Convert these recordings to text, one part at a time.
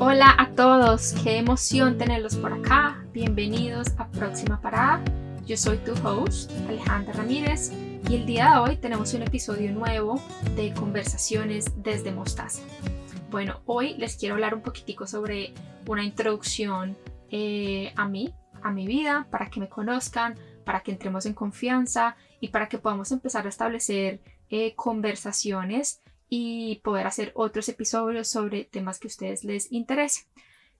Hola a todos, qué emoción tenerlos por acá. Bienvenidos a Próxima Parada. Yo soy tu host, Alejandra Ramírez, y el día de hoy tenemos un episodio nuevo de Conversaciones desde Mostaza. Bueno, hoy les quiero hablar un poquitico sobre una introducción eh, a mí, a mi vida, para que me conozcan, para que entremos en confianza y para que podamos empezar a establecer eh, conversaciones y poder hacer otros episodios sobre temas que a ustedes les interesen.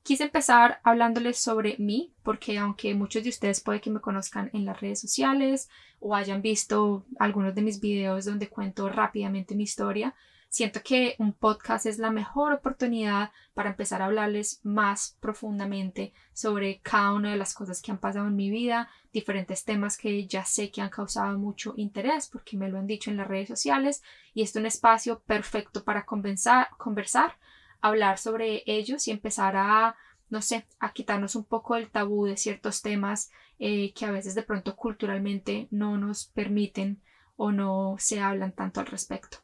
Quise empezar hablándoles sobre mí, porque aunque muchos de ustedes puede que me conozcan en las redes sociales o hayan visto algunos de mis videos donde cuento rápidamente mi historia, Siento que un podcast es la mejor oportunidad para empezar a hablarles más profundamente sobre cada una de las cosas que han pasado en mi vida, diferentes temas que ya sé que han causado mucho interés porque me lo han dicho en las redes sociales y es un espacio perfecto para conversar, conversar hablar sobre ellos y empezar a, no sé, a quitarnos un poco el tabú de ciertos temas eh, que a veces de pronto culturalmente no nos permiten o no se hablan tanto al respecto.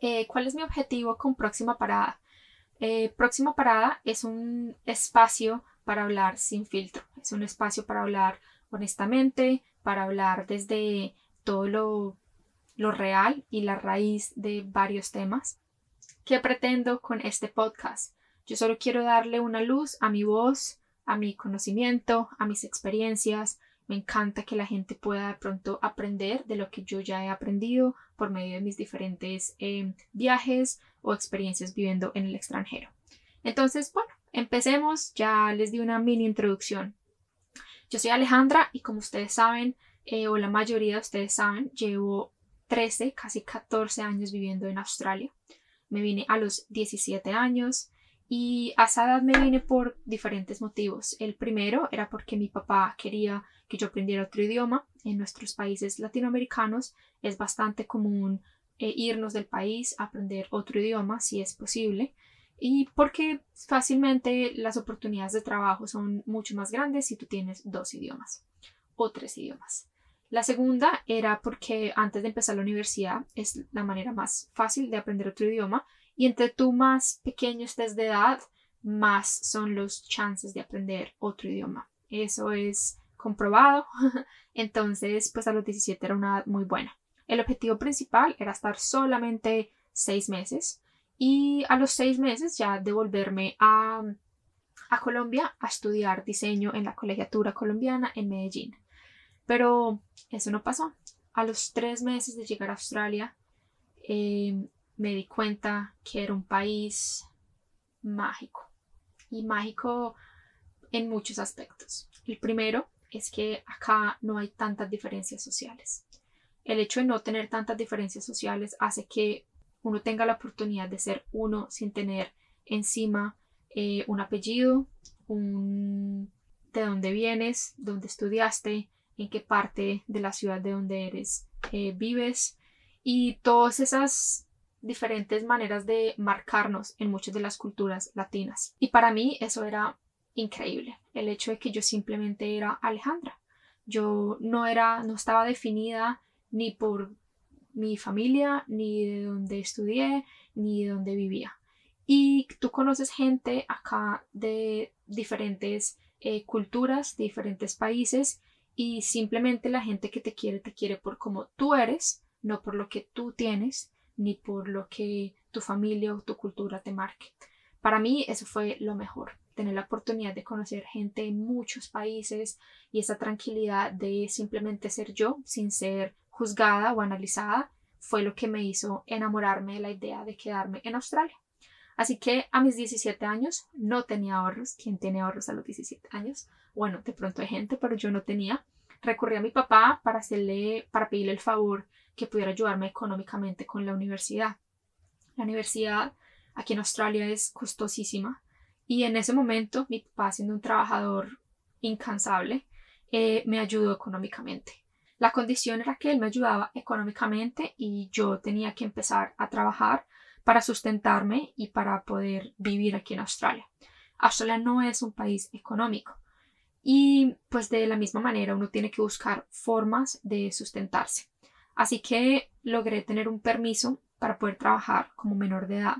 Eh, ¿Cuál es mi objetivo con Próxima Parada? Eh, Próxima Parada es un espacio para hablar sin filtro, es un espacio para hablar honestamente, para hablar desde todo lo, lo real y la raíz de varios temas. ¿Qué pretendo con este podcast? Yo solo quiero darle una luz a mi voz, a mi conocimiento, a mis experiencias, me encanta que la gente pueda de pronto aprender de lo que yo ya he aprendido por medio de mis diferentes eh, viajes o experiencias viviendo en el extranjero. Entonces, bueno, empecemos. Ya les di una mini introducción. Yo soy Alejandra y como ustedes saben, eh, o la mayoría de ustedes saben, llevo 13, casi 14 años viviendo en Australia. Me vine a los 17 años y a esa edad me vine por diferentes motivos. El primero era porque mi papá quería que yo aprendiera otro idioma. En nuestros países latinoamericanos es bastante común eh, irnos del país a aprender otro idioma si es posible y porque fácilmente las oportunidades de trabajo son mucho más grandes si tú tienes dos idiomas o tres idiomas. La segunda era porque antes de empezar la universidad es la manera más fácil de aprender otro idioma y entre tú más pequeño estés de edad, más son los chances de aprender otro idioma. Eso es comprobado. Entonces, pues a los 17 era una edad muy buena. El objetivo principal era estar solamente seis meses y a los seis meses ya devolverme a, a Colombia a estudiar diseño en la colegiatura colombiana en Medellín. Pero eso no pasó. A los tres meses de llegar a Australia eh, me di cuenta que era un país mágico y mágico en muchos aspectos. El primero es que acá no hay tantas diferencias sociales. El hecho de no tener tantas diferencias sociales hace que uno tenga la oportunidad de ser uno sin tener encima eh, un apellido, un, de dónde vienes, dónde estudiaste, en qué parte de la ciudad de donde eres eh, vives y todas esas diferentes maneras de marcarnos en muchas de las culturas latinas. Y para mí eso era increíble, el hecho de que yo simplemente era Alejandra. Yo no era, no estaba definida ni por mi familia, ni de donde estudié, ni de donde vivía. Y tú conoces gente acá de diferentes eh, culturas, de diferentes países, y simplemente la gente que te quiere, te quiere por como tú eres, no por lo que tú tienes, ni por lo que tu familia o tu cultura te marque. Para mí eso fue lo mejor tener la oportunidad de conocer gente en muchos países y esa tranquilidad de simplemente ser yo sin ser juzgada o analizada fue lo que me hizo enamorarme de la idea de quedarme en Australia. Así que a mis 17 años no tenía ahorros. ¿Quién tiene ahorros a los 17 años? Bueno, de pronto hay gente, pero yo no tenía. Recurrí a mi papá para hacerle, para pedirle el favor que pudiera ayudarme económicamente con la universidad. La universidad aquí en Australia es costosísima y en ese momento, mi papá, siendo un trabajador incansable, eh, me ayudó económicamente. La condición era que él me ayudaba económicamente y yo tenía que empezar a trabajar para sustentarme y para poder vivir aquí en Australia. Australia no es un país económico y pues de la misma manera uno tiene que buscar formas de sustentarse. Así que logré tener un permiso para poder trabajar como menor de edad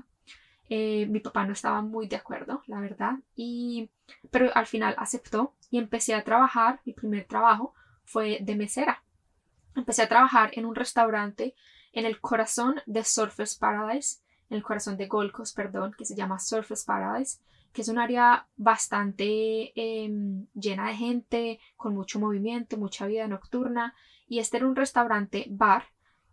Eh, mi papá no estaba muy de acuerdo, la verdad, y, pero al final aceptó y empecé a trabajar. Mi primer trabajo fue de mesera. Empecé a trabajar en un restaurante en el corazón de Surfers Paradise, en el corazón de Gold Coast, perdón, que se llama Surfers Paradise, que es un área bastante em, llena de gente, con mucho movimiento, mucha vida nocturna. Y este era un restaurante bar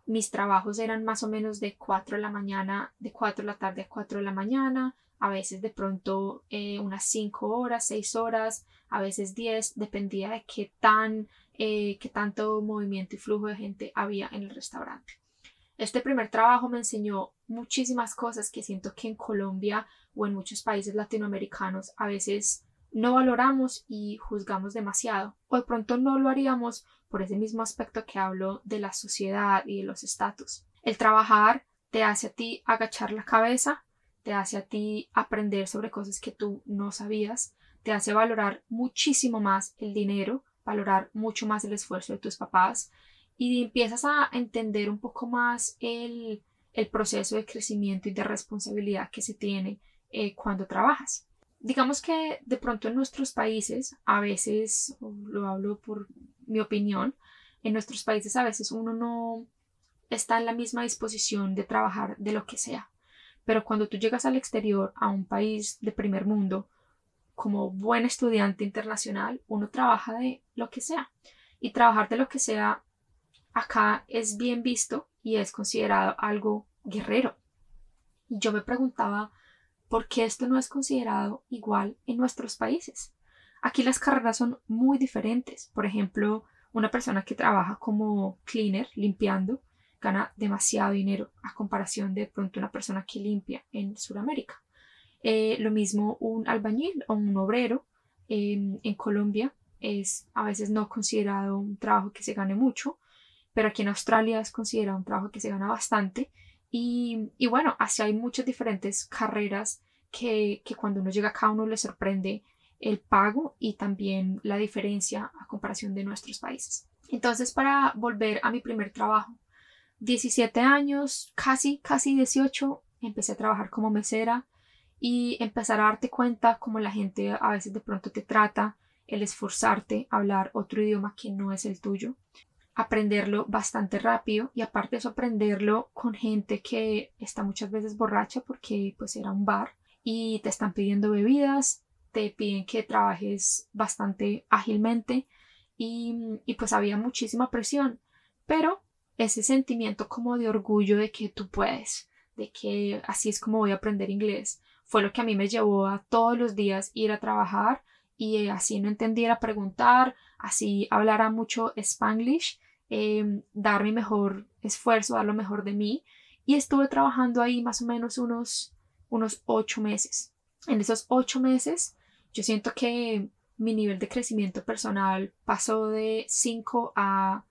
mis trabajos eran más o menos de 4 de la mañana, de 4 de la tarde a 4 de la mañana, a veces de pronto eh, unas 5 horas, 6 horas, a veces 10, dependía de qué tan, eh, qué tanto movimiento y flujo de gente había en el restaurante. Este primer trabajo me enseñó muchísimas cosas que siento que en Colombia o en muchos países latinoamericanos a veces no valoramos y juzgamos demasiado, o de pronto no lo haríamos por ese mismo aspecto que hablo de la sociedad y de los estatus. El trabajar te hace a ti agachar la cabeza, te hace a ti aprender sobre cosas que tú no sabías, te hace valorar muchísimo más el dinero, valorar mucho más el esfuerzo de tus papás y empiezas a entender un poco más el, proceso de crecimiento y de responsabilidad que se tiene eh, cuando trabajas. Digamos que de pronto en nuestros países, a veces, lo hablo por mi opinión, en nuestros países a veces uno no está en la misma disposición de trabajar de lo que sea. Pero cuando tú llegas al exterior, a un país de primer mundo, como buen estudiante internacional, uno trabaja de lo que sea. Y trabajar de lo que sea acá es bien visto y es considerado algo guerrero. Y yo me preguntaba por qué esto no es considerado igual en nuestros países. Aquí las carreras son muy diferentes. Por ejemplo, una persona que trabaja como cleaner, limpiando, gana demasiado dinero a comparación de pronto una persona que limpia en Sudamérica. Eh, lo mismo un albañil o un obrero en Colombia es a veces no considerado un trabajo que se gane mucho, pero aquí en Australia es considerado un trabajo que se gana bastante. Y, y bueno, así hay muchas diferentes carreras que, que cuando uno llega acá uno le sorprende el pago y también la diferencia a comparación de nuestros países. Entonces, para volver a mi primer trabajo, 17 años, casi, casi 18, empecé a trabajar como mesera y empezar a darte cuenta cómo la gente a veces de pronto te trata, el esforzarte a hablar otro idioma que no es el tuyo, aprenderlo bastante rápido y aparte de eso aprenderlo con gente que está muchas veces borracha porque pues era un bar y te están pidiendo bebidas te piden que trabajes bastante ágilmente y, y pues había muchísima presión, pero ese sentimiento como de orgullo de que tú puedes, de que así es como voy a aprender inglés, fue lo que a mí me llevó a todos los días ir a trabajar y así no entendiera preguntar, así hablara mucho spanglish, eh, dar mi mejor esfuerzo, dar lo mejor de mí y estuve trabajando ahí más o menos unos, unos ocho meses. En esos ocho meses yo siento que mi nivel de crecimiento personal pasó de 5 a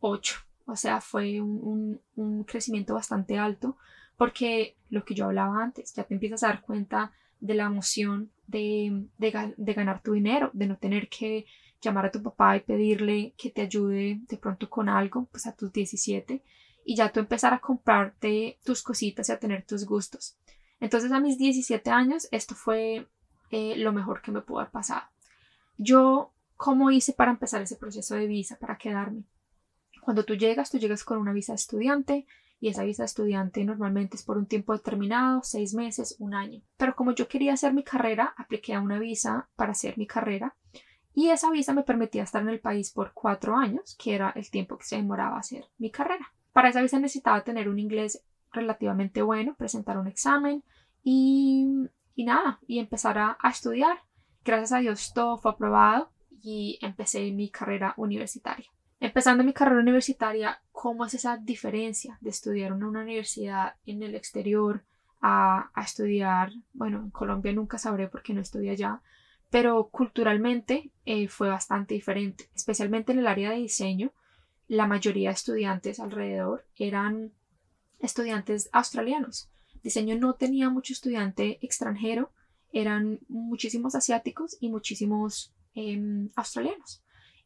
8. O sea, fue un, crecimiento bastante alto porque lo que yo hablaba antes, ya te empiezas a dar cuenta de la emoción de, de, ganar tu dinero, de no tener que llamar a tu papá y pedirle que te ayude de pronto con algo, pues a tus 17, y ya tú empezar a comprarte tus cositas y a tener tus gustos. Entonces a mis 17 años esto fue eh, lo mejor que me pudo haber pasado. Yo, ¿cómo hice para empezar ese proceso de visa, para quedarme? Cuando tú llegas, tú llegas con una visa de estudiante y esa visa de estudiante normalmente es por un tiempo determinado, seis meses, un año. Pero como yo quería hacer mi carrera, apliqué a una visa para hacer mi carrera y esa visa me permitía estar en el país por cuatro años, que era el tiempo que se demoraba hacer mi carrera. Para esa visa necesitaba tener un inglés relativamente bueno, presentar un examen y y nada, y empezar a, estudiar. Gracias a Dios todo fue aprobado y empecé mi carrera universitaria. Empezando mi carrera universitaria, ¿cómo es esa diferencia de estudiar en una universidad en el exterior a, estudiar, bueno, en Colombia nunca sabré porque no estudié allá, pero culturalmente eh, fue bastante diferente, especialmente en el área de diseño. La mayoría de estudiantes alrededor eran estudiantes australianos diseño no tenía mucho estudiante extranjero, eran muchísimos asiáticos y muchísimos em, australianos.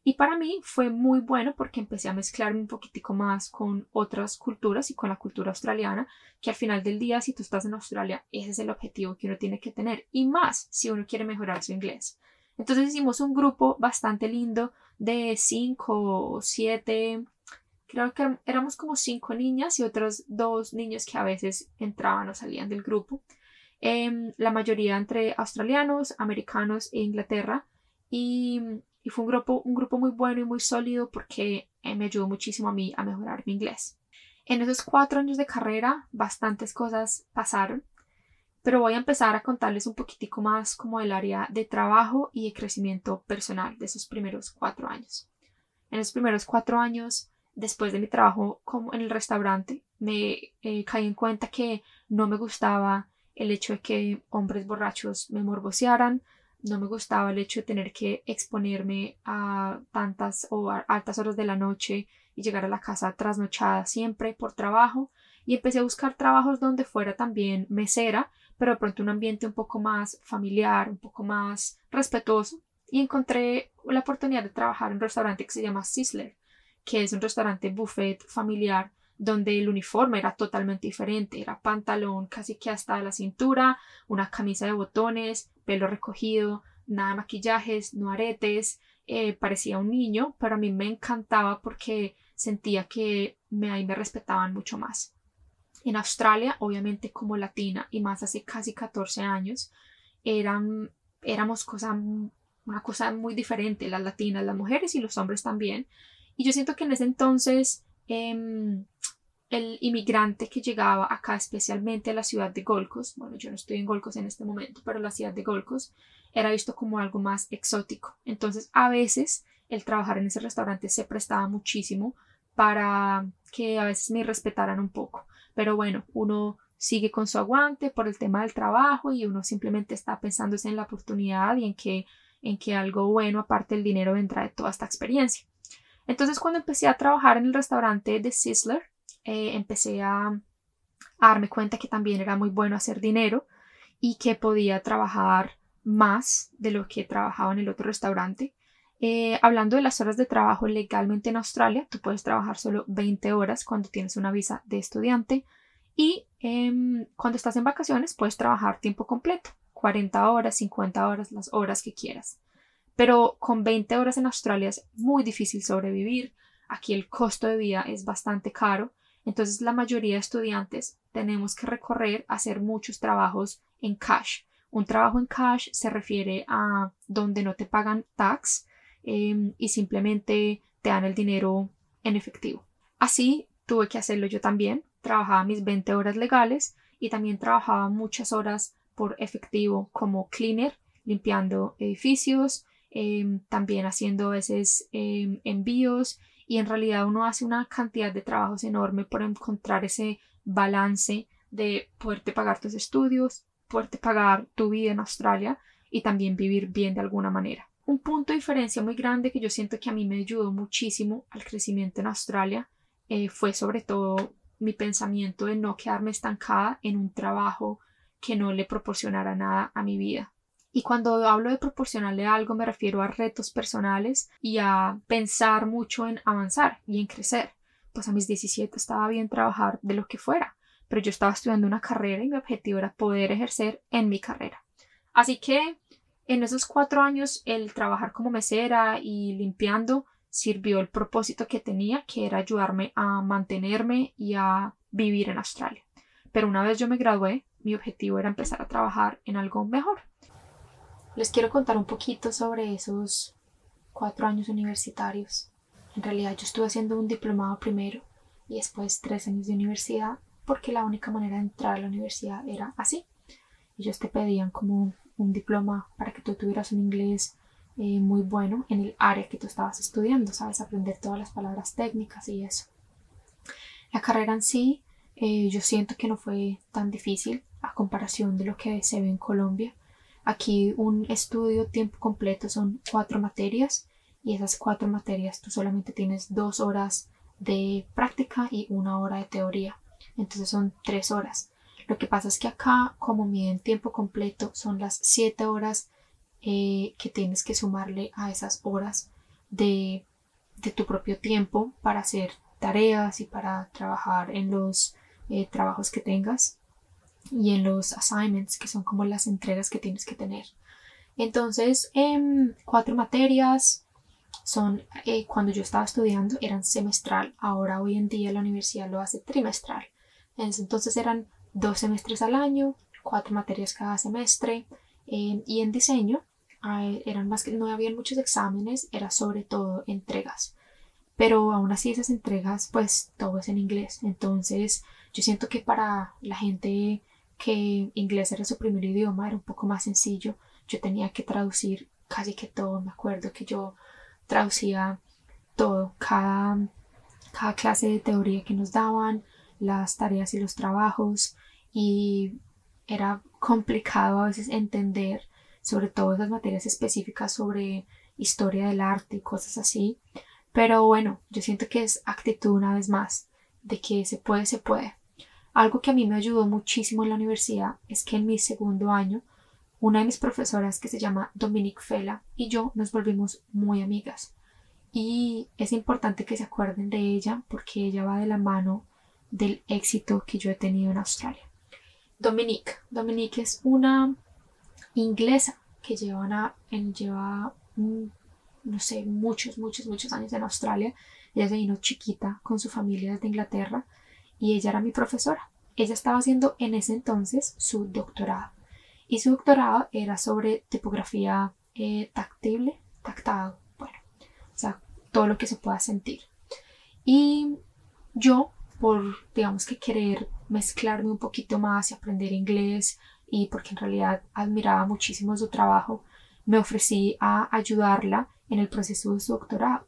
Y para mí fue muy bueno porque empecé a mezclarme un poquitico más con otras culturas y con la cultura australiana, que al final del día, si tú estás en Australia, ese es el objetivo que uno tiene que tener. Y más si uno quiere mejorar su inglés. Entonces hicimos un grupo bastante lindo de cinco o siete, creo que éramos como cinco niñas y otros dos niños que a veces entraban o salían del grupo. Em, la mayoría entre australianos, americanos e Inglaterra. Y, fue un grupo, un grupo muy bueno y muy sólido porque eh, me ayudó muchísimo a mí a mejorar mi inglés. En esos cuatro años de carrera, bastantes cosas pasaron, pero voy a empezar a contarles un poquitico más como el área de trabajo y de crecimiento personal de esos primeros cuatro años. En los primeros cuatro años, después de mi trabajo como en el restaurante, me eh, caí en cuenta que no me gustaba el hecho de que hombres borrachos me morbosearan, no me gustaba el hecho de tener que exponerme a tantas o altas horas de la noche y llegar a la casa trasnochada siempre por trabajo. Y empecé a buscar trabajos donde fuera también mesera, pero de pronto un ambiente un poco más familiar, un poco más respetuoso. Y encontré la oportunidad de trabajar en un restaurante que se llama Sizzler, que es un restaurante buffet familiar donde el uniforme era totalmente diferente, era pantalón casi que hasta la cintura, una camisa de botones, pelo recogido, nada de maquillajes, no aretes, eh, parecía un niño, pero a mí me encantaba porque sentía que me, ahí me respetaban mucho más. En Australia, obviamente como latina y más hace casi 14 años, eran, éramos cosa, una cosa muy diferente, las latinas, las mujeres y los hombres también. Y yo siento que en ese entonces em, el inmigrante que llegaba acá, especialmente a la ciudad de Golcos, bueno, yo no estoy en Golcos en este momento, pero la ciudad de Golcos era visto como algo más exótico. Entonces, a veces el trabajar en ese restaurante se prestaba muchísimo para que a veces me respetaran un poco. Pero bueno, uno sigue con su aguante por el tema del trabajo y uno simplemente está pensándose en la oportunidad y en que, en que algo bueno aparte del dinero vendrá de toda esta experiencia. Entonces, cuando empecé a trabajar en el restaurante de Sizzler, eh, empecé a, darme cuenta que también era muy bueno hacer dinero y que podía trabajar más de lo que trabajaba en el otro restaurante. Eh, hablando de las horas de trabajo legalmente en Australia, tú puedes trabajar solo 20 horas cuando tienes una visa de estudiante y em, cuando estás en vacaciones puedes trabajar tiempo completo, 40 horas, 50 horas, las horas que quieras. Pero con 20 horas en Australia es muy difícil sobrevivir. Aquí el costo de vida es bastante caro entonces la mayoría de estudiantes tenemos que recorrer a hacer muchos trabajos en cash. Un trabajo en cash se refiere a donde no te pagan tax em, y simplemente te dan el dinero en efectivo. Así tuve que hacerlo yo también. Trabajaba mis 20 horas legales y también trabajaba muchas horas por efectivo como cleaner, limpiando edificios, em, también haciendo a veces em, envíos y en realidad uno hace una cantidad de trabajos enorme por encontrar ese balance de poderte pagar tus estudios, poderte pagar tu vida en Australia y también vivir bien de alguna manera. Un punto de diferencia muy grande que yo siento que a mí me ayudó muchísimo al crecimiento en Australia eh, fue sobre todo mi pensamiento de no quedarme estancada en un trabajo que no le proporcionara nada a mi vida. Y cuando hablo de proporcionarle algo me refiero a retos personales y a pensar mucho en avanzar y en crecer. Pues a mis 17 estaba bien trabajar de lo que fuera, pero yo estaba estudiando una carrera y mi objetivo era poder ejercer en mi carrera. Así que en esos cuatro años el trabajar como mesera y limpiando sirvió el propósito que tenía, que era ayudarme a mantenerme y a vivir en Australia. Pero una vez yo me gradué, mi objetivo era empezar a trabajar en algo mejor les quiero contar un poquito sobre esos cuatro años universitarios. En realidad yo estuve haciendo un diplomado primero y después tres años de universidad porque la única manera de entrar a la universidad era así. Ellos te pedían como un diploma para que tú tuvieras un inglés eh, muy bueno en el área que tú estabas estudiando, sabes, aprender todas las palabras técnicas y eso. La carrera en sí, eh, yo siento que no fue tan difícil a comparación de lo que se ve en Colombia. Aquí un estudio tiempo completo son cuatro materias y esas cuatro materias tú solamente tienes dos horas de práctica y una hora de teoría. Entonces son tres horas. Lo que pasa es que acá, como miden tiempo completo, son las siete horas eh, que tienes que sumarle a esas horas de, de tu propio tiempo para hacer tareas y para trabajar en los eh, trabajos que tengas y en los assignments, que son como las entregas que tienes que tener. Entonces, en cuatro materias son, eh, cuando yo estaba estudiando, eran semestral. Ahora, hoy en día, la universidad lo hace trimestral. Entonces, eran dos semestres al año, cuatro materias cada semestre. Eh, y en diseño, eran más que no había muchos exámenes, era sobre todo entregas. Pero aún así, esas entregas, pues todo es en inglés. Entonces, yo siento que para la gente que inglés era su primer idioma era un poco más sencillo yo tenía que traducir casi que todo. Me acuerdo que yo traducía todo, cada, cada clase de teoría que nos daban, las tareas y los trabajos y era complicado a veces entender sobre todo esas materias específicas sobre historia del arte y cosas así. Pero bueno, yo siento que es actitud una vez más, de que se puede, se puede. Algo que a mí me ayudó muchísimo en la universidad es que en mi segundo año una de mis profesoras que se llama Dominique Fela y yo nos volvimos muy amigas. Y es importante que se acuerden de ella porque ella va de la mano del éxito que yo he tenido en Australia. Dominique. Dominique es una inglesa que lleva, en, lleva no sé, muchos, muchos, muchos años en Australia. Ella se vino chiquita con su familia desde Inglaterra y ella era mi profesora. Ella estaba haciendo en ese entonces su doctorado y su doctorado era sobre tipografía eh, tactible, tactado, bueno, o sea, todo lo que se pueda sentir. Y yo, por, digamos que querer mezclarme un poquito más y aprender inglés, y porque en realidad admiraba muchísimo su trabajo, me ofrecí a ayudarla en el proceso de su doctorado.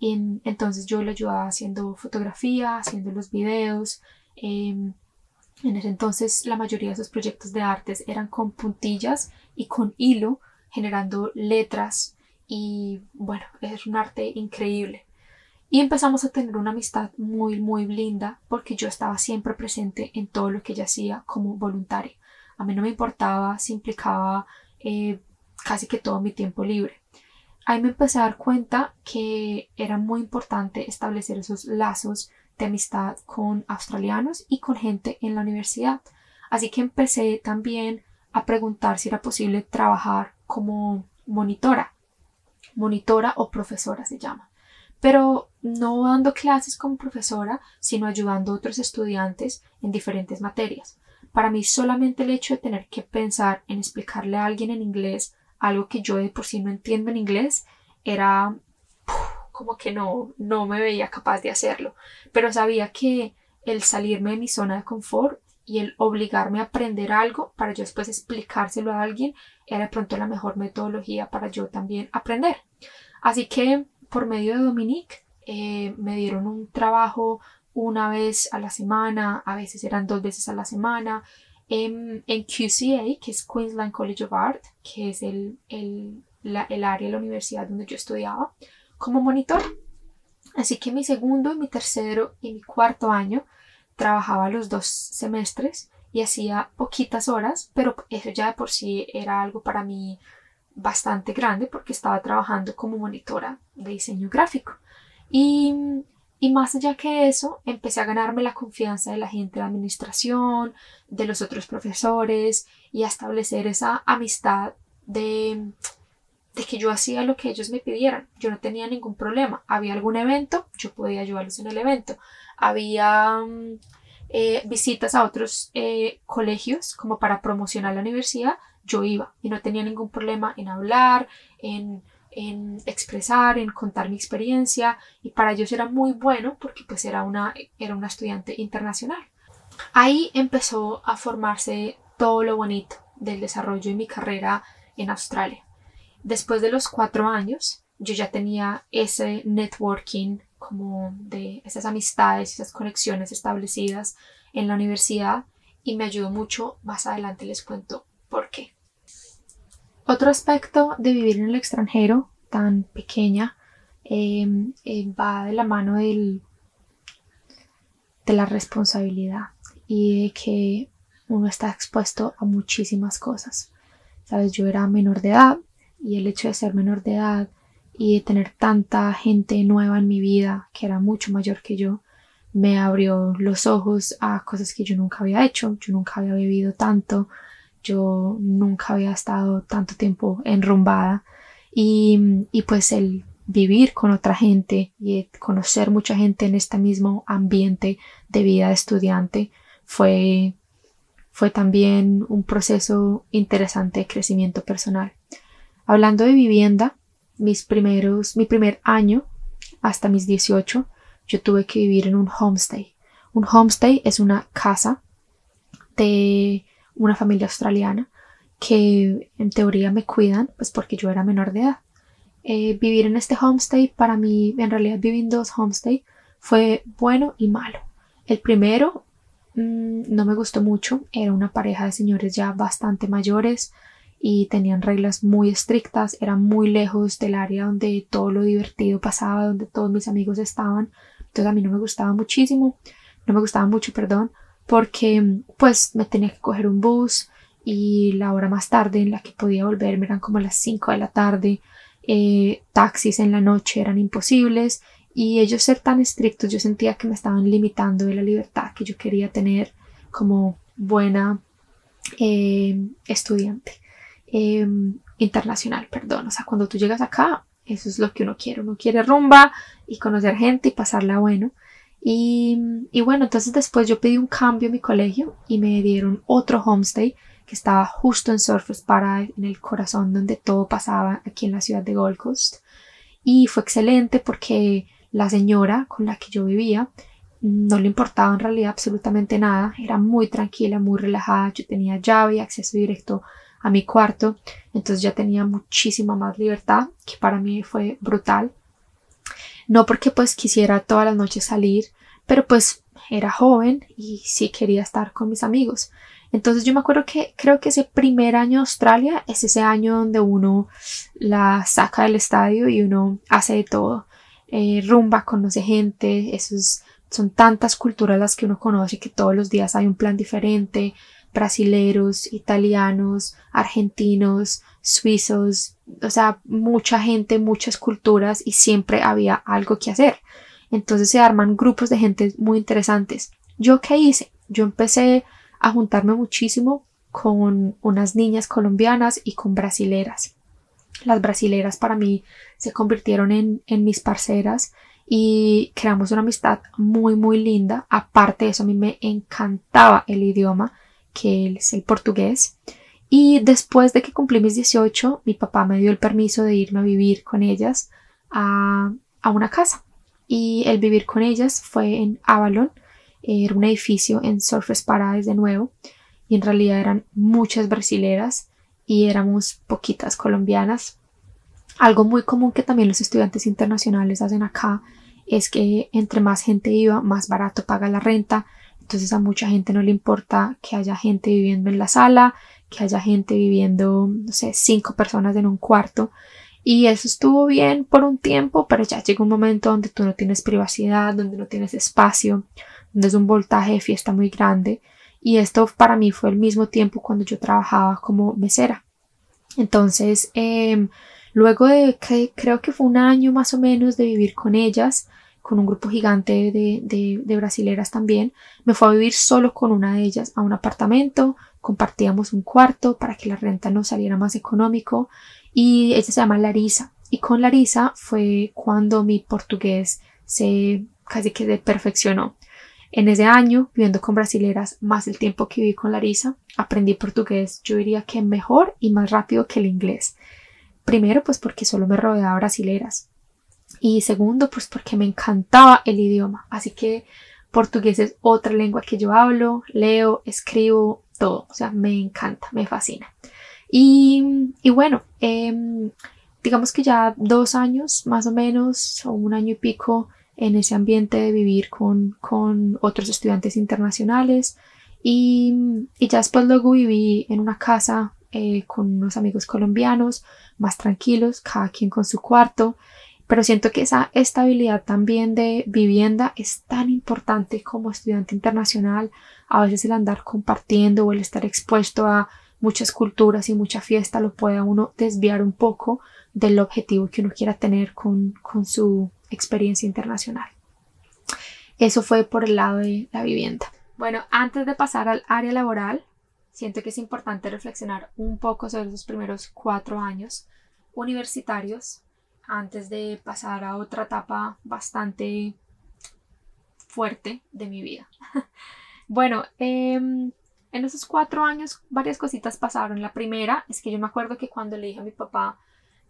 Y entonces yo le ayudaba haciendo fotografía, haciendo los videos, eh, en ese entonces la mayoría de esos proyectos de artes eran con puntillas y con hilo, generando letras y bueno, es un arte increíble. Y empezamos a tener una amistad muy, muy linda porque yo estaba siempre presente en todo lo que ella hacía como voluntaria. A mí no me importaba si implicaba eh, casi que todo mi tiempo libre. Ahí me empecé a dar cuenta que era muy importante establecer esos lazos de amistad con australianos y con gente en la universidad. Así que empecé también a preguntar si era posible trabajar como monitora, monitora o profesora se llama, pero no dando clases como profesora, sino ayudando a otros estudiantes en diferentes materias. Para mí solamente el hecho de tener que pensar en explicarle a alguien en inglés algo que yo de por sí no entiendo en inglés era como que no, no me veía capaz de hacerlo, pero sabía que el salirme de mi zona de confort y el obligarme a aprender algo para yo después explicárselo a alguien era de pronto la mejor metodología para yo también aprender. Así que por medio de Dominique eh, me dieron un trabajo una vez a la semana, a veces eran dos veces a la semana, en, en QCA, que es Queensland College of Art, que es el, el, el área de la universidad donde yo estudiaba como monitor. Así que mi segundo, mi tercero y mi cuarto año trabajaba los dos semestres y hacía poquitas horas, pero eso ya de por sí era algo para mí bastante grande porque estaba trabajando como monitora de diseño gráfico. Y, y más allá que eso, empecé a ganarme la confianza de la gente de administración, de los otros profesores y a establecer esa amistad de de que yo hacía lo que ellos me pidieran. Yo no tenía ningún problema. Había algún evento, yo podía ayudarlos en el evento. Había mm, eh, visitas a otros eh, colegios como para promocionar la universidad, yo iba y no tenía ningún problema en hablar, en, en expresar, en contar mi experiencia y para ellos era muy bueno porque pues era una, era una estudiante internacional. Ahí empezó a formarse todo lo bonito del desarrollo de mi carrera en Australia. Después de los cuatro años, yo ya tenía ese networking como de esas amistades, esas conexiones establecidas en la universidad y me ayudó mucho. Más adelante les cuento por qué. Otro aspecto de vivir en el extranjero tan pequeña em, eh, va de la mano de la responsabilidad y de que uno está expuesto a muchísimas cosas. Sabes, yo era menor de edad, y el hecho de ser menor de edad y de tener tanta gente nueva en mi vida que era mucho mayor que yo, me abrió los ojos a cosas que yo nunca había hecho, yo nunca había vivido tanto, yo nunca había estado tanto tiempo enrumbada y, y pues el vivir con otra gente y conocer mucha gente en este mismo ambiente de vida de estudiante fue, fue también un proceso interesante de crecimiento personal. Hablando de vivienda, mis primeros, mi primer año hasta mis 18, yo tuve que vivir en un homestay. Un homestay es una casa de una familia australiana que en teoría me cuidan, pues porque yo era menor de edad. Eh, vivir en este homestay, para mí, en realidad vivir en dos homestay, fue bueno y malo. El primero mm, no me gustó mucho, era una pareja de señores ya bastante mayores y tenían reglas muy estrictas, era muy lejos del área donde todo lo divertido pasaba, donde todos mis amigos estaban, entonces a mí no me gustaba muchísimo, no me gustaba mucho, perdón, porque pues me tenía que coger un bus y la hora más tarde en la que podía volverme eran como las 5 de la tarde, eh, taxis en la noche eran imposibles y ellos ser tan estrictos yo sentía que me estaban limitando de la libertad que yo quería tener como buena eh, estudiante eh, internacional, perdón, o sea, cuando tú llegas acá, eso es lo que uno quiere, uno quiere rumba y conocer gente y pasarla bueno. Y, y bueno, entonces después yo pedí un cambio en mi colegio y me dieron otro homestay que estaba justo en Surfers Paradise, en el corazón donde todo pasaba aquí en la ciudad de Gold Coast. Y fue excelente porque la señora con la que yo vivía no le importaba en realidad absolutamente nada, era muy tranquila, muy relajada, yo tenía llave y acceso directo a mi cuarto, entonces ya tenía muchísima más libertad, que para mí fue brutal. No porque pues quisiera todas las noches salir, pero pues era joven y sí quería estar con mis amigos. Entonces yo me acuerdo que creo que ese primer año de Australia es ese año donde uno la saca del estadio y uno hace de todo. Eh, rumba, conoce gente, esos, son tantas culturas las que uno conoce que todos los días hay un plan diferente. Brasileros, italianos, argentinos, suizos, o sea, mucha gente, muchas culturas y siempre había algo que hacer. Entonces se arman grupos de gente muy interesantes. ¿Yo qué hice? Yo empecé a juntarme muchísimo con unas niñas colombianas y con brasileras. Las brasileras para mí se convirtieron en, mis parceras y creamos una amistad muy muy linda. Aparte de eso, a mí me encantaba el idioma, que es el portugués. Y después de que cumplí mis 18, mi papá me dio el permiso de irme a vivir con ellas a, a una casa. Y el vivir con ellas fue en Avalon, era un edificio en Surfers Paradise de nuevo y en realidad eran muchas brasileras y éramos poquitas colombianas. Algo muy común que también los estudiantes internacionales hacen acá es que entre más gente iba, más barato paga la renta. Entonces a mucha gente no le importa que haya gente viviendo en la sala, que haya gente viviendo, no sé, cinco personas en un cuarto. Y eso estuvo bien por un tiempo, pero ya llega un momento donde tú no tienes privacidad, donde no tienes espacio, donde es un voltaje de fiesta muy grande. Y esto para mí fue el mismo tiempo cuando yo trabajaba como mesera. Entonces, em, luego de que creo que fue un año más o menos de vivir con ellas, con un grupo gigante de, de, de brasileras también, me fue a vivir solo con una de ellas a un apartamento, compartíamos un cuarto para que la renta nos saliera más económico y ella se llama Larisa y con Larisa fue cuando mi portugués se casi que se perfeccionó. En ese año, viviendo con brasileras, más el tiempo que viví con Larisa, aprendí portugués, yo diría que mejor y más rápido que el inglés. Primero, pues porque solo me rodeaba brasileras. Y segundo, pues porque me encantaba el idioma. Así que portugués es otra lengua que yo hablo, leo, escribo, todo. O sea, me encanta, me fascina. Y, y bueno, em, digamos que ya dos años más o menos, o un año y pico, en ese ambiente de vivir con, con otros estudiantes internacionales y, y, ya después luego viví en una casa eh, con unos amigos colombianos más tranquilos, cada quien con su cuarto, pero siento que esa estabilidad también de vivienda es tan importante como estudiante internacional, a veces el andar compartiendo o el estar expuesto a muchas culturas y mucha fiesta lo puede uno desviar un poco del objetivo que uno quiera tener con, con su experiencia internacional. Eso fue por el lado de la vivienda. Bueno, antes de pasar al área laboral, siento que es importante reflexionar un poco sobre los primeros cuatro años universitarios antes de pasar a otra etapa bastante fuerte de mi vida. bueno, em, en esos cuatro años varias cositas pasaron. La primera es que yo me acuerdo que cuando le dije a mi papá,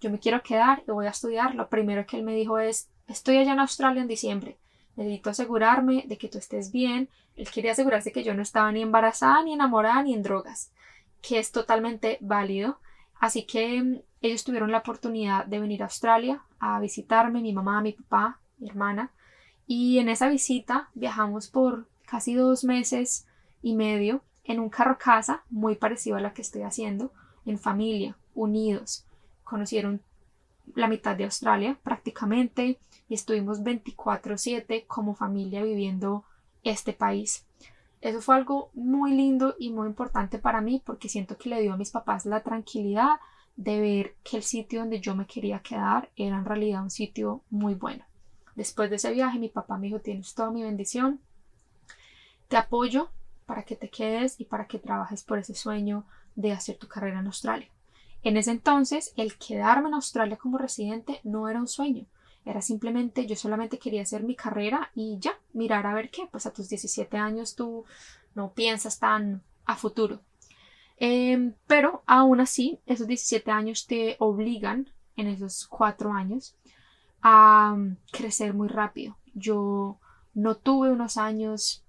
yo me quiero quedar y voy a estudiar, lo primero que él me dijo es, estoy allá en Australia en diciembre, necesito asegurarme de que tú estés bien. Él quería asegurarse que yo no estaba ni embarazada, ni enamorada, ni en drogas, que es totalmente válido. Así que mm, ellos tuvieron la oportunidad de venir a Australia a visitarme, mi mamá, mi papá, mi hermana. Y en esa visita viajamos por casi dos meses y medio en un carro casa muy parecido a la que estoy haciendo, en familia, unidos. Conocieron la mitad de Australia prácticamente y estuvimos 24/7 como familia viviendo este país. Eso fue algo muy lindo y muy importante para mí porque siento que le dio a mis papás la tranquilidad de ver que el sitio donde yo me quería quedar era en realidad un sitio muy bueno. Después de ese viaje mi papá me dijo tienes toda mi bendición, te apoyo para que te quedes y para que trabajes por ese sueño de hacer tu carrera en Australia. En ese entonces, el quedarme en Australia como residente no era un sueño, era simplemente, yo solamente quería hacer mi carrera y ya, mirar a ver qué, pues a tus 17 años tú no piensas tan a futuro. Em, pero aún así, esos 17 años te obligan, en esos cuatro años, a crecer muy rápido. Yo no tuve unos años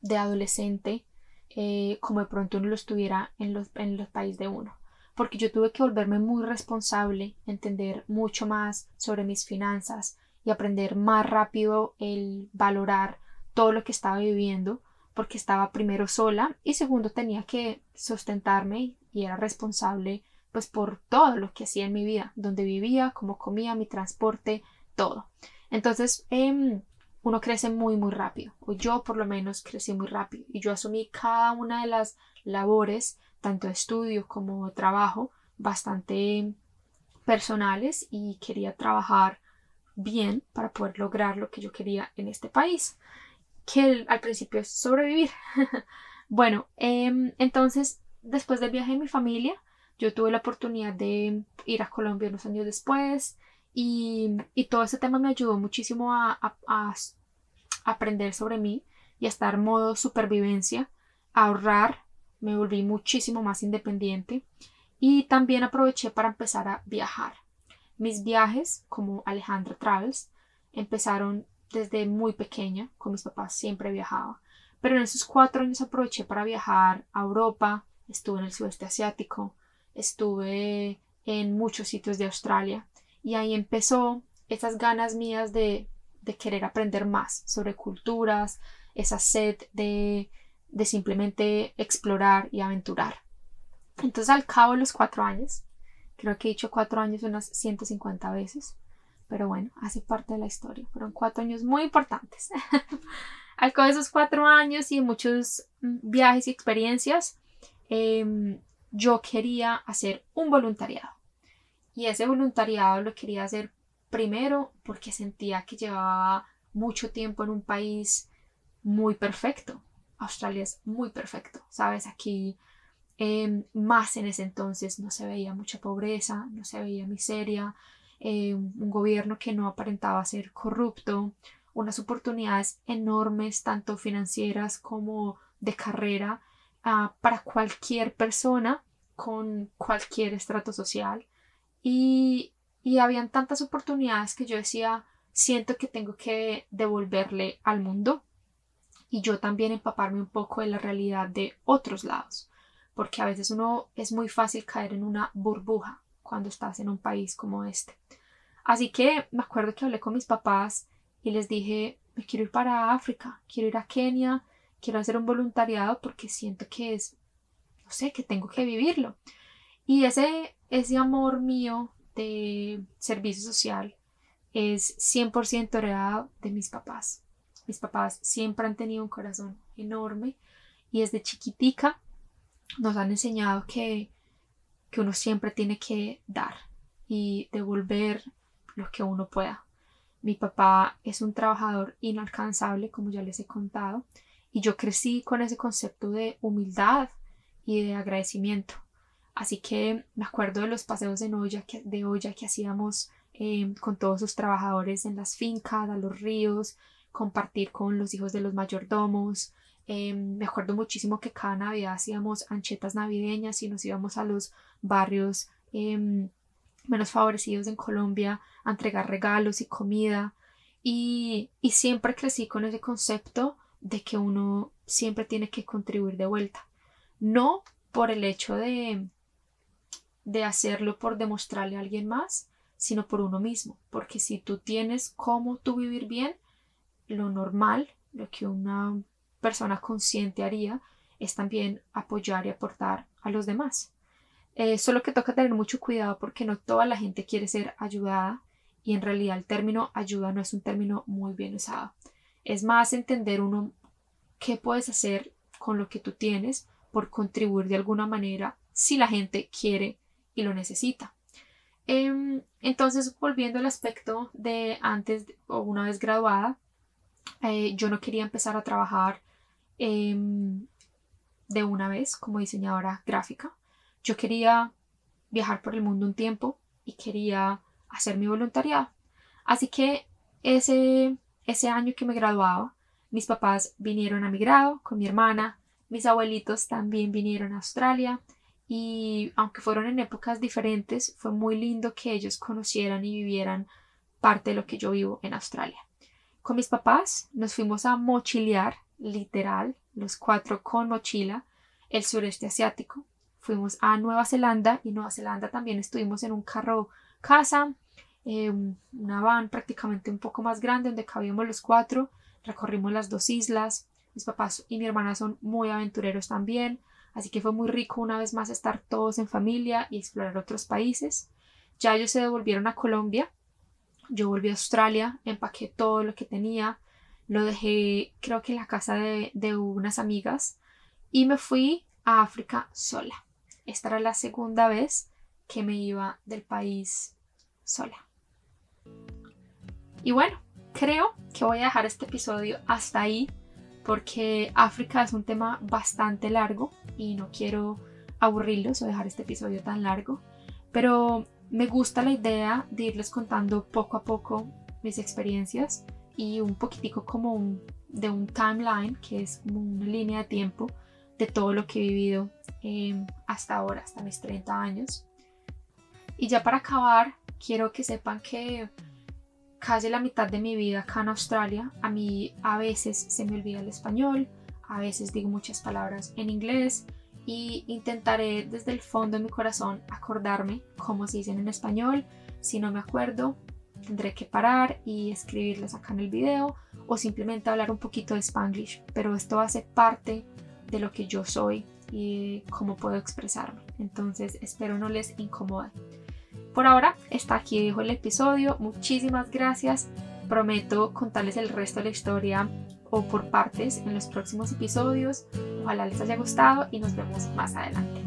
de adolescente eh, como de pronto uno lo estuviera en los, en los países de uno porque yo tuve que volverme muy responsable, entender mucho más sobre mis finanzas y aprender más rápido el valorar todo lo que estaba viviendo, porque estaba primero sola y segundo tenía que sustentarme y era responsable pues por todo lo que hacía en mi vida, donde vivía, cómo comía, mi transporte, todo. Entonces, em, uno crece muy, muy rápido, o yo por lo menos crecí muy rápido, y yo asumí cada una de las labores tanto estudio como trabajo bastante personales y quería trabajar bien para poder lograr lo que yo quería en este país, que al principio es sobrevivir. bueno, em, entonces después del viaje de mi familia, yo tuve la oportunidad de ir a Colombia unos años después y, todo ese tema me ayudó muchísimo a, aprender sobre mí y a estar modo supervivencia, a ahorrar me volví muchísimo más independiente y también aproveché para empezar a viajar. Mis viajes, como Alejandra Travels, empezaron desde muy pequeña, con mis papás siempre viajaba, pero en esos cuatro años aproveché para viajar a Europa, estuve en el sudeste asiático, estuve en muchos sitios de Australia y ahí empezó esas ganas mías de, de querer aprender más sobre culturas, esa sed de de simplemente explorar y aventurar. Entonces al cabo de los cuatro años, creo que he dicho cuatro años unas 150 veces, pero bueno, hace parte de la historia. Fueron cuatro años muy importantes. al cabo de esos cuatro años y muchos mm, viajes y experiencias, em, yo quería hacer un voluntariado. Y ese voluntariado lo quería hacer primero porque sentía que llevaba mucho tiempo en un país muy perfecto, Australia es muy perfecto, ¿sabes? Aquí em, más en ese entonces no se veía mucha pobreza, no se veía miseria, em, un gobierno que no aparentaba ser corrupto, unas oportunidades enormes, tanto financieras como de carrera, ah, para cualquier persona con cualquier estrato social. Y, y habían tantas oportunidades que yo decía, siento que tengo que devolverle al mundo y yo también empaparme un poco de la realidad de otros lados, porque a veces uno es muy fácil caer en una burbuja cuando estás en un país como este. Así que me acuerdo que hablé con mis papás y les dije, me quiero ir para África, quiero ir a Kenia, quiero hacer un voluntariado porque siento que es, no sé, que tengo que vivirlo. Y ese, ese amor mío de servicio social es 100% heredado de mis papás. Mis papás siempre han tenido un corazón enorme y desde chiquitica nos han enseñado que, que uno siempre tiene que dar y devolver lo que uno pueda. Mi papá es un trabajador inalcanzable, como ya les he contado, y yo crecí con ese concepto de humildad y de agradecimiento. Así que me acuerdo de los paseos de olla que, de olla que hacíamos eh, con todos sus trabajadores en las fincas, a los ríos, compartir con los hijos de los mayordomos. Eh, me acuerdo muchísimo que cada Navidad hacíamos anchetas navideñas y nos íbamos a los barrios em, menos favorecidos en Colombia a entregar regalos y comida. Y, y siempre crecí con ese concepto de que uno siempre tiene que contribuir de vuelta. No por el hecho de, de hacerlo por demostrarle a alguien más, sino por uno mismo. Porque si tú tienes cómo tú vivir bien, lo normal, lo que una persona consciente haría, es también apoyar y aportar a los demás. Eh, solo que toca tener mucho cuidado porque no toda la gente quiere ser ayudada y en realidad el término ayuda no es un término muy bien usado. Es más entender uno qué puedes hacer con lo que tú tienes por contribuir de alguna manera si la gente quiere y lo necesita. Em, entonces, volviendo al aspecto de antes o una vez graduada, eh, yo no quería empezar a trabajar em, de una vez como diseñadora gráfica. Yo quería viajar por el mundo un tiempo y quería hacer mi voluntariado. Así que ese, ese año que me graduaba, mis papás vinieron a mi grado con mi hermana, mis abuelitos también vinieron a Australia y aunque fueron en épocas diferentes, fue muy lindo que ellos conocieran y vivieran parte de lo que yo vivo en Australia. Con mis papás nos fuimos a mochilear, literal, los cuatro con mochila, el sureste asiático. Fuimos a Nueva Zelanda y Nueva Zelanda también estuvimos en un carro casa, eh, una van prácticamente un poco más grande donde cabíamos los cuatro. Recorrimos las dos islas. Mis papás y mi hermana son muy aventureros también. Así que fue muy rico una vez más estar todos en familia y explorar otros países. Ya ellos se devolvieron a Colombia. Yo volví a Australia, empaqué todo lo que tenía, lo dejé creo que en la casa de, unas amigas y me fui a África sola. Esta era la segunda vez que me iba del país sola. Y bueno, creo que voy a dejar este episodio hasta ahí porque África es un tema bastante largo y no quiero aburrirlos o dejar este episodio tan largo, pero me gusta la idea de irles contando poco a poco mis experiencias y un poquitico como de un timeline, que es como una línea de tiempo de todo lo que he vivido em, hasta ahora, hasta mis 30 años. Y ya para acabar, quiero que sepan que casi la mitad de mi vida acá en Australia, a mí a veces se me olvida el español, a veces digo muchas palabras en inglés y intentaré desde el fondo de mi corazón acordarme cómo se dicen en español. Si no me acuerdo, tendré que parar y escribirles acá en el video o simplemente hablar un poquito de spanglish, pero esto hace parte de lo que yo soy y cómo puedo expresarme. Entonces espero no les incomode. Por ahora está aquí dejo el episodio. Muchísimas gracias. Prometo contarles el resto de la historia o por partes en los próximos episodios. Ojalá les haya gustado y nos vemos más adelante.